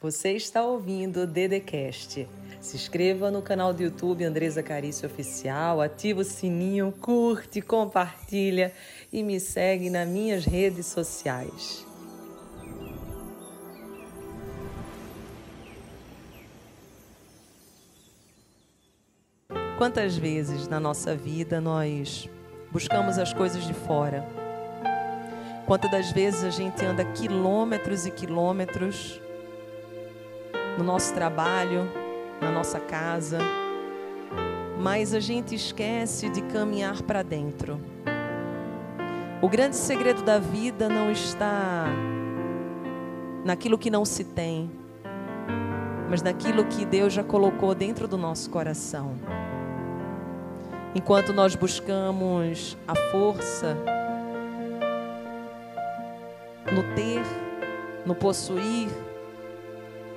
Você está ouvindo o Dedecast. Se inscreva no canal do YouTube Andresa Carício Oficial, ativa o sininho, curte, compartilha e me segue nas minhas redes sociais. Quantas vezes na nossa vida nós buscamos as coisas de fora? Quantas das vezes a gente anda quilômetros e quilômetros no nosso trabalho, na nossa casa, mas a gente esquece de caminhar para dentro. O grande segredo da vida não está naquilo que não se tem, mas naquilo que Deus já colocou dentro do nosso coração. Enquanto nós buscamos a força no ter, no possuir,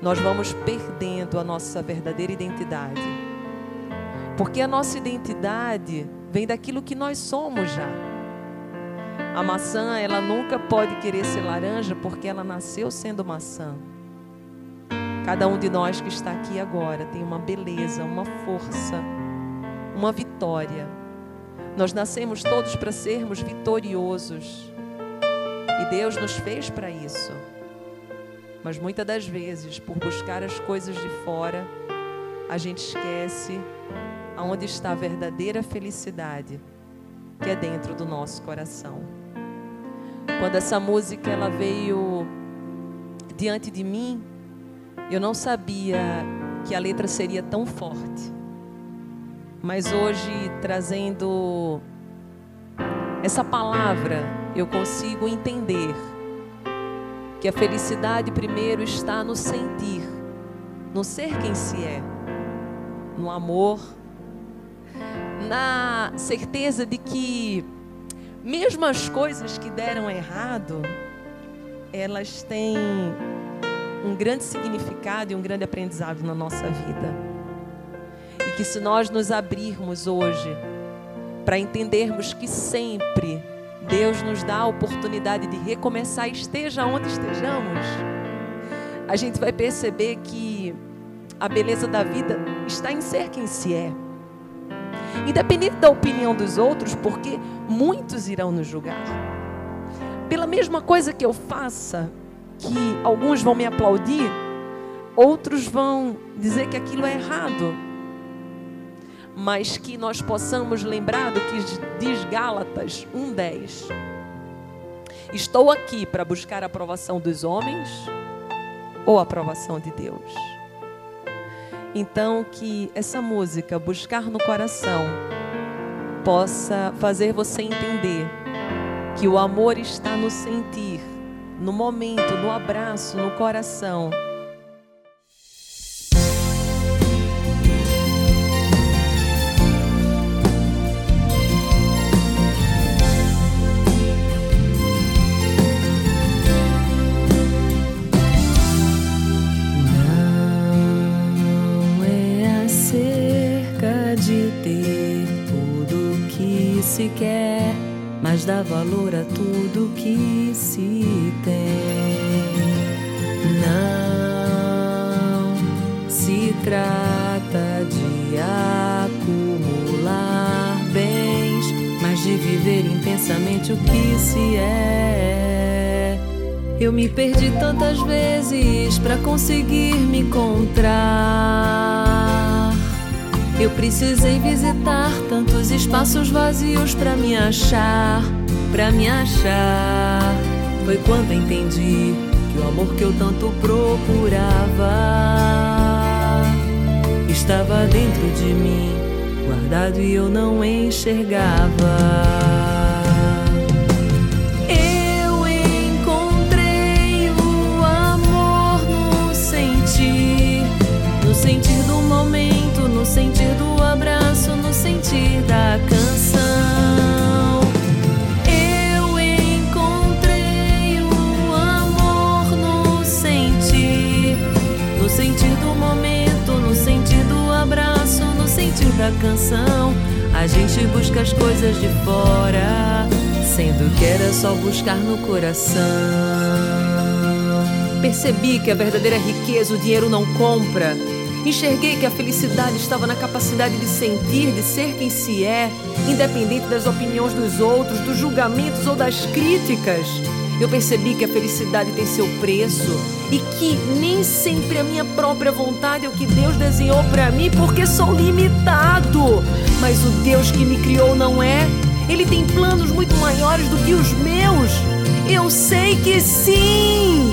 nós vamos perdendo a nossa verdadeira identidade. Porque a nossa identidade vem daquilo que nós somos já. A maçã, ela nunca pode querer ser laranja porque ela nasceu sendo maçã. Cada um de nós que está aqui agora tem uma beleza, uma força, uma vitória. Nós nascemos todos para sermos vitoriosos. E Deus nos fez para isso. Mas muitas das vezes, por buscar as coisas de fora, a gente esquece aonde está a verdadeira felicidade, que é dentro do nosso coração. Quando essa música ela veio diante de mim, eu não sabia que a letra seria tão forte. Mas hoje, trazendo essa palavra, eu consigo entender que a felicidade primeiro está no sentir, no ser quem se é, no amor, na certeza de que mesmo as coisas que deram errado, elas têm um grande significado e um grande aprendizado na nossa vida. E que se nós nos abrirmos hoje para entendermos que sempre Deus nos dá a oportunidade de recomeçar, esteja onde estejamos. A gente vai perceber que a beleza da vida está em ser quem se é. Independente da opinião dos outros, porque muitos irão nos julgar. Pela mesma coisa que eu faça, que alguns vão me aplaudir, outros vão dizer que aquilo é errado mas que nós possamos lembrar do que diz Gálatas 1:10. Estou aqui para buscar a aprovação dos homens ou a aprovação de Deus. Então que essa música buscar no coração possa fazer você entender que o amor está no sentir, no momento, no abraço, no coração mas dá valor a tudo que se tem. Não se trata de acumular bens, mas de viver intensamente o que se é. Eu me perdi tantas vezes para conseguir me encontrar. Eu precisei visitar tantos espaços vazios para me achar, para me achar. Foi quando entendi que o amor que eu tanto procurava estava dentro de mim, guardado e eu não enxergava. Da canção. A gente busca as coisas de fora, sendo que era só buscar no coração. Percebi que a verdadeira riqueza o dinheiro não compra. Enxerguei que a felicidade estava na capacidade de sentir, de ser quem se é, independente das opiniões dos outros, dos julgamentos ou das críticas. Eu percebi que a felicidade tem seu preço e que nem sempre a minha própria vontade é o que Deus desenhou para mim, porque sou limitado. Mas o Deus que me criou não é. Ele tem planos muito maiores do que os meus. Eu sei que sim.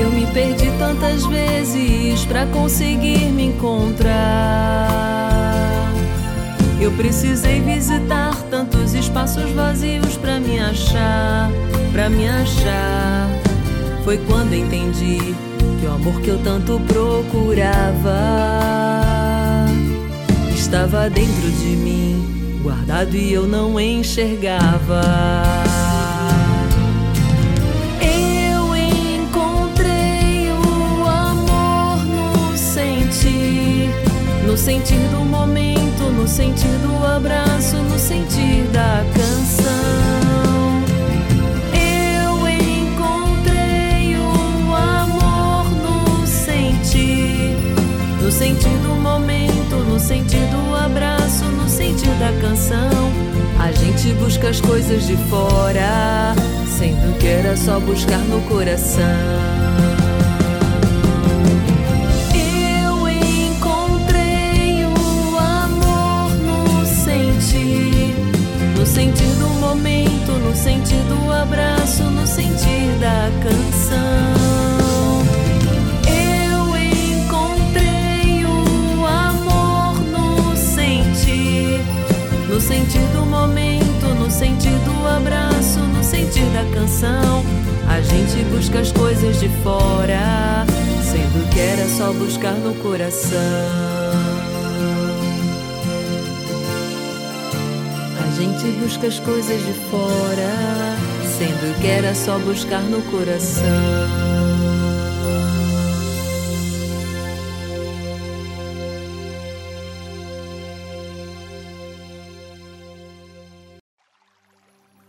Eu me perdi tantas vezes para conseguir me encontrar. Eu precisei visitar espaços vazios para me achar, para me achar. Foi quando entendi que o amor que eu tanto procurava estava dentro de mim, guardado e eu não enxergava. No sentir do momento, no sentir do abraço, sentir do abraço, no sentir da canção. A gente busca as coisas de fora, sendo que era só buscar no coração. Eu encontrei o amor no sentir, no sentir do momento, no sentir do só buscar no coração. A gente busca as coisas de fora, sendo que era só buscar no coração.